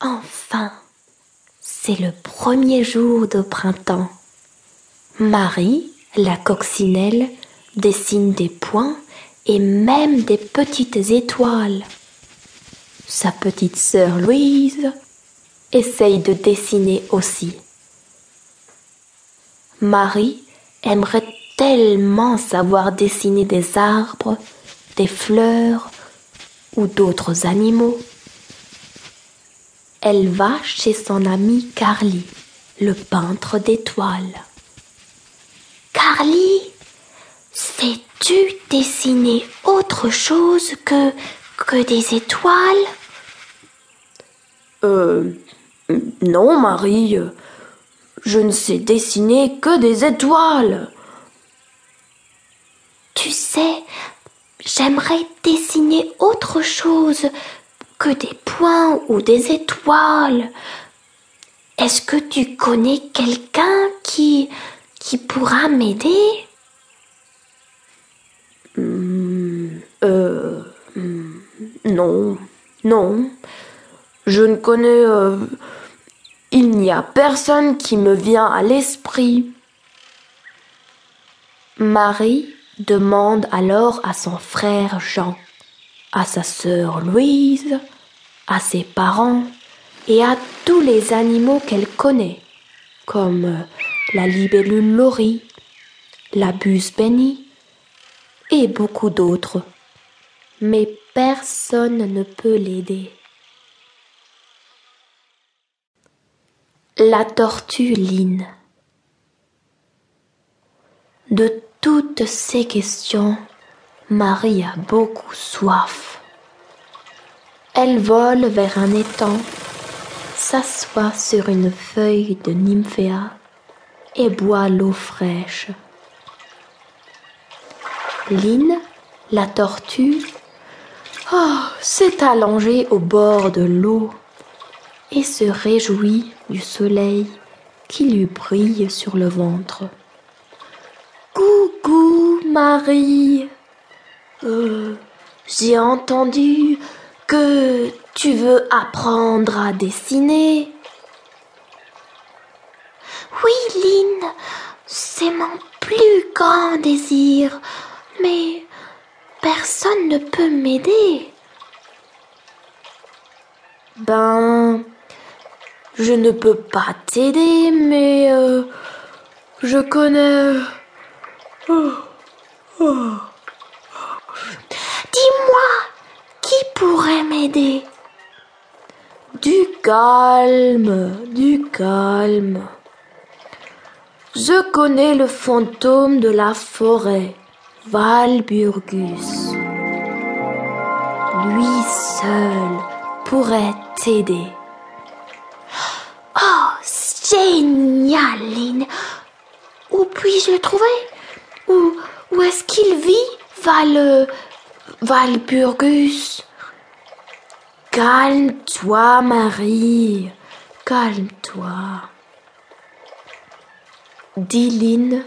Enfin, c'est le premier jour de printemps. Marie, la coccinelle, dessine des points et même des petites étoiles. Sa petite sœur Louise essaye de dessiner aussi. Marie aimerait tellement savoir dessiner des arbres, des fleurs ou d'autres animaux. Elle va chez son ami Carly, le peintre d'étoiles. Carly, sais-tu dessiner autre chose que, que des étoiles? Euh. Non, Marie. Je ne sais dessiner que des étoiles. Tu sais, j'aimerais dessiner autre chose des points ou des étoiles. Est-ce que tu connais quelqu'un qui, qui pourra m'aider? Euh. hmm, Non, non. Je ne connais. euh, Il n'y a personne qui me vient à l'esprit. Marie demande alors à son frère Jean, à sa sœur Louise, à ses parents et à tous les animaux qu'elle connaît, comme euh, la libellule Laurie, la buse Benny et beaucoup d'autres. Mais personne ne peut l'aider. La tortue Line. De toutes ces questions, Marie a beaucoup soif. Elle vole vers un étang, s'assoit sur une feuille de nymphéa et boit l'eau fraîche. Line, la tortue, oh, s'est allongée au bord de l'eau et se réjouit du soleil qui lui brille sur le ventre. Coucou, Marie. Euh, j'ai entendu que tu veux apprendre à dessiner? Oui, Lynn, c'est mon plus grand désir, mais personne ne peut m'aider. Ben. Je ne peux pas t'aider, mais. euh, je connais. Dis-moi, qui pourrait m'aider Du calme, du calme. Je connais le fantôme de la forêt, Valburgus. Lui seul pourrait t'aider. Oh, génial, Lynn. Où puis-je le trouver? Où, où est-ce qu'il vit, Val... Valburgus? Calme-toi, Marie. Calme-toi. Dit Lynn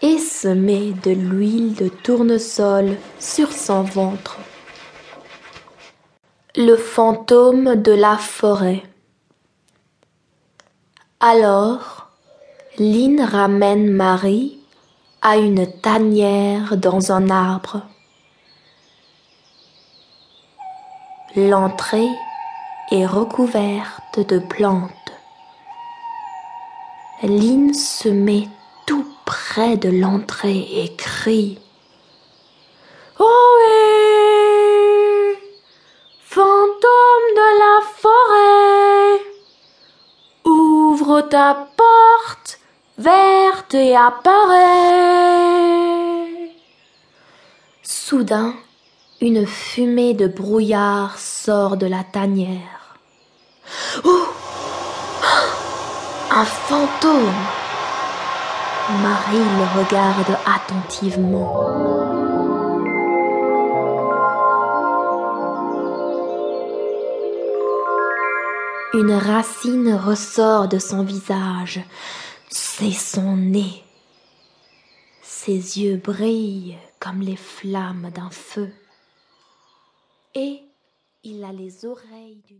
et se met de l'huile de tournesol sur son ventre. Le fantôme de la forêt. Alors, Lynn ramène Marie à une tanière dans un arbre. L'entrée est recouverte de plantes. Lynn se met tout près de l'entrée et crie Ohé Fantôme de la forêt Ouvre ta porte verte et apparaît Soudain, une fumée de brouillard sort de la tanière. Oh Un fantôme Marie le regarde attentivement. Une racine ressort de son visage. C'est son nez. Ses yeux brillent comme les flammes d'un feu. Et il a les oreilles d'une